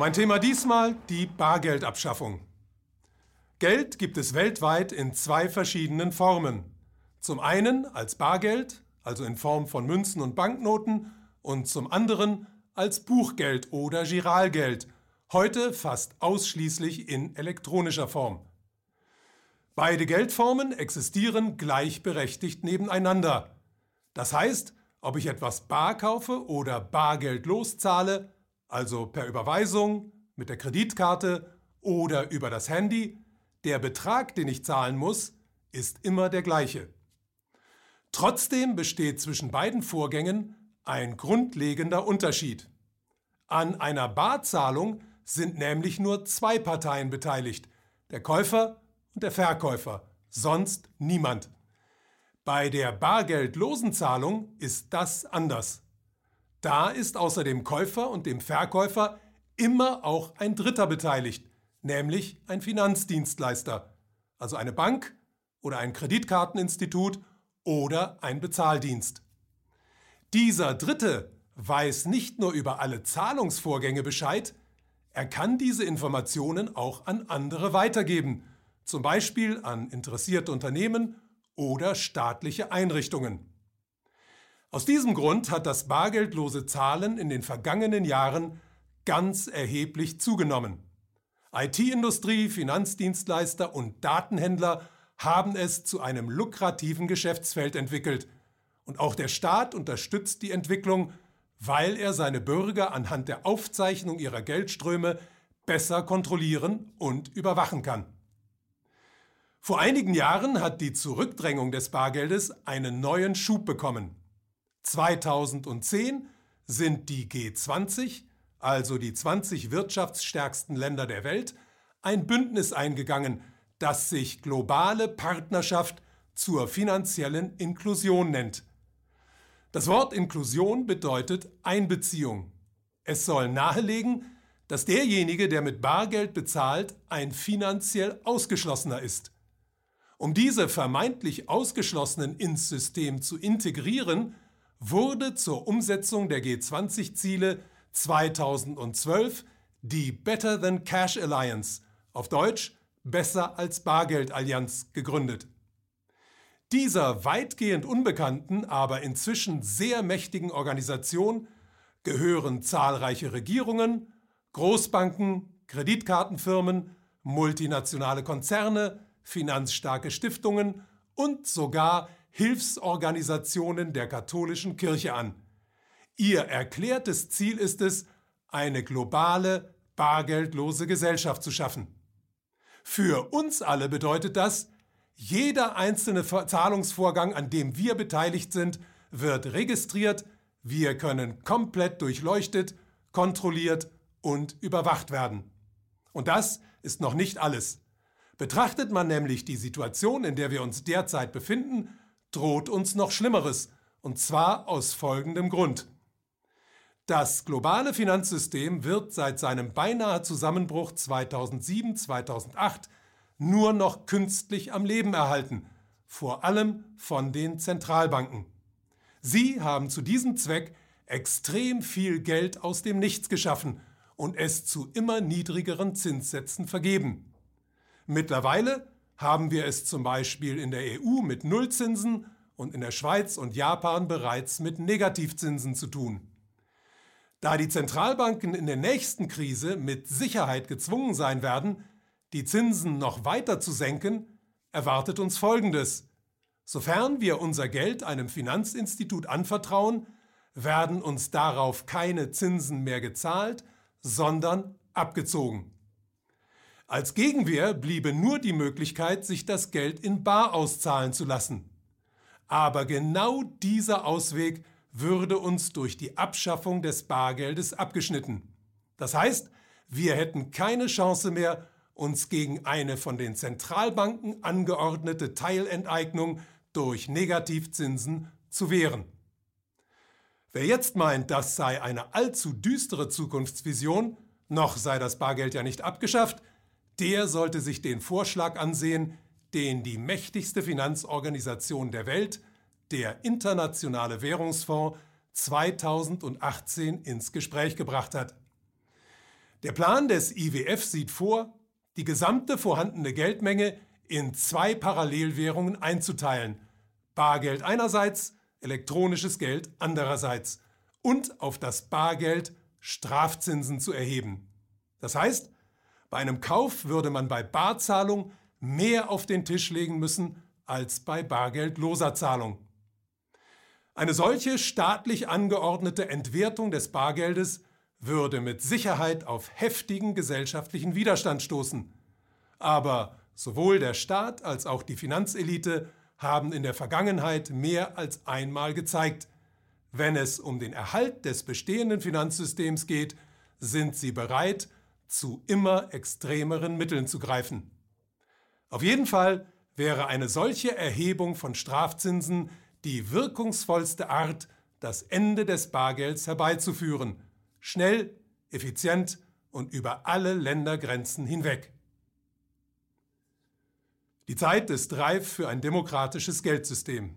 Mein Thema diesmal die Bargeldabschaffung. Geld gibt es weltweit in zwei verschiedenen Formen. Zum einen als Bargeld, also in Form von Münzen und Banknoten, und zum anderen als Buchgeld oder Giralgeld, heute fast ausschließlich in elektronischer Form. Beide Geldformen existieren gleichberechtigt nebeneinander. Das heißt, ob ich etwas bar kaufe oder Bargeld loszahle, also per Überweisung, mit der Kreditkarte oder über das Handy, der Betrag, den ich zahlen muss, ist immer der gleiche. Trotzdem besteht zwischen beiden Vorgängen ein grundlegender Unterschied. An einer Barzahlung sind nämlich nur zwei Parteien beteiligt, der Käufer und der Verkäufer, sonst niemand. Bei der bargeldlosen Zahlung ist das anders. Da ist außer dem Käufer und dem Verkäufer immer auch ein Dritter beteiligt, nämlich ein Finanzdienstleister, also eine Bank oder ein Kreditkarteninstitut oder ein Bezahldienst. Dieser Dritte weiß nicht nur über alle Zahlungsvorgänge Bescheid, er kann diese Informationen auch an andere weitergeben, zum Beispiel an interessierte Unternehmen oder staatliche Einrichtungen. Aus diesem Grund hat das bargeldlose Zahlen in den vergangenen Jahren ganz erheblich zugenommen. IT-Industrie, Finanzdienstleister und Datenhändler haben es zu einem lukrativen Geschäftsfeld entwickelt. Und auch der Staat unterstützt die Entwicklung, weil er seine Bürger anhand der Aufzeichnung ihrer Geldströme besser kontrollieren und überwachen kann. Vor einigen Jahren hat die Zurückdrängung des Bargeldes einen neuen Schub bekommen. 2010 sind die G20, also die 20 wirtschaftsstärksten Länder der Welt, ein Bündnis eingegangen, das sich globale Partnerschaft zur finanziellen Inklusion nennt. Das Wort Inklusion bedeutet Einbeziehung. Es soll nahelegen, dass derjenige, der mit Bargeld bezahlt, ein finanziell Ausgeschlossener ist. Um diese vermeintlich Ausgeschlossenen ins System zu integrieren, wurde zur Umsetzung der G20-Ziele 2012 die Better Than Cash Alliance, auf Deutsch Besser als Bargeld Allianz, gegründet. Dieser weitgehend unbekannten, aber inzwischen sehr mächtigen Organisation gehören zahlreiche Regierungen, Großbanken, Kreditkartenfirmen, multinationale Konzerne, finanzstarke Stiftungen und sogar Hilfsorganisationen der katholischen Kirche an. Ihr erklärtes Ziel ist es, eine globale, bargeldlose Gesellschaft zu schaffen. Für uns alle bedeutet das, jeder einzelne Zahlungsvorgang, an dem wir beteiligt sind, wird registriert, wir können komplett durchleuchtet, kontrolliert und überwacht werden. Und das ist noch nicht alles. Betrachtet man nämlich die Situation, in der wir uns derzeit befinden, droht uns noch Schlimmeres, und zwar aus folgendem Grund. Das globale Finanzsystem wird seit seinem beinahe Zusammenbruch 2007-2008 nur noch künstlich am Leben erhalten, vor allem von den Zentralbanken. Sie haben zu diesem Zweck extrem viel Geld aus dem Nichts geschaffen und es zu immer niedrigeren Zinssätzen vergeben. Mittlerweile haben wir es zum Beispiel in der EU mit Nullzinsen und in der Schweiz und Japan bereits mit Negativzinsen zu tun. Da die Zentralbanken in der nächsten Krise mit Sicherheit gezwungen sein werden, die Zinsen noch weiter zu senken, erwartet uns Folgendes. Sofern wir unser Geld einem Finanzinstitut anvertrauen, werden uns darauf keine Zinsen mehr gezahlt, sondern abgezogen. Als Gegenwehr bliebe nur die Möglichkeit, sich das Geld in Bar auszahlen zu lassen. Aber genau dieser Ausweg würde uns durch die Abschaffung des Bargeldes abgeschnitten. Das heißt, wir hätten keine Chance mehr, uns gegen eine von den Zentralbanken angeordnete Teilenteignung durch Negativzinsen zu wehren. Wer jetzt meint, das sei eine allzu düstere Zukunftsvision, noch sei das Bargeld ja nicht abgeschafft, der sollte sich den Vorschlag ansehen, den die mächtigste Finanzorganisation der Welt, der Internationale Währungsfonds, 2018 ins Gespräch gebracht hat. Der Plan des IWF sieht vor, die gesamte vorhandene Geldmenge in zwei Parallelwährungen einzuteilen. Bargeld einerseits, elektronisches Geld andererseits. Und auf das Bargeld Strafzinsen zu erheben. Das heißt, bei einem Kauf würde man bei Barzahlung mehr auf den Tisch legen müssen als bei bargeldloser Zahlung. Eine solche staatlich angeordnete Entwertung des Bargeldes würde mit Sicherheit auf heftigen gesellschaftlichen Widerstand stoßen. Aber sowohl der Staat als auch die Finanzelite haben in der Vergangenheit mehr als einmal gezeigt, wenn es um den Erhalt des bestehenden Finanzsystems geht, sind sie bereit, zu immer extremeren Mitteln zu greifen. Auf jeden Fall wäre eine solche Erhebung von Strafzinsen die wirkungsvollste Art, das Ende des Bargelds herbeizuführen, schnell, effizient und über alle Ländergrenzen hinweg. Die Zeit ist reif für ein demokratisches Geldsystem.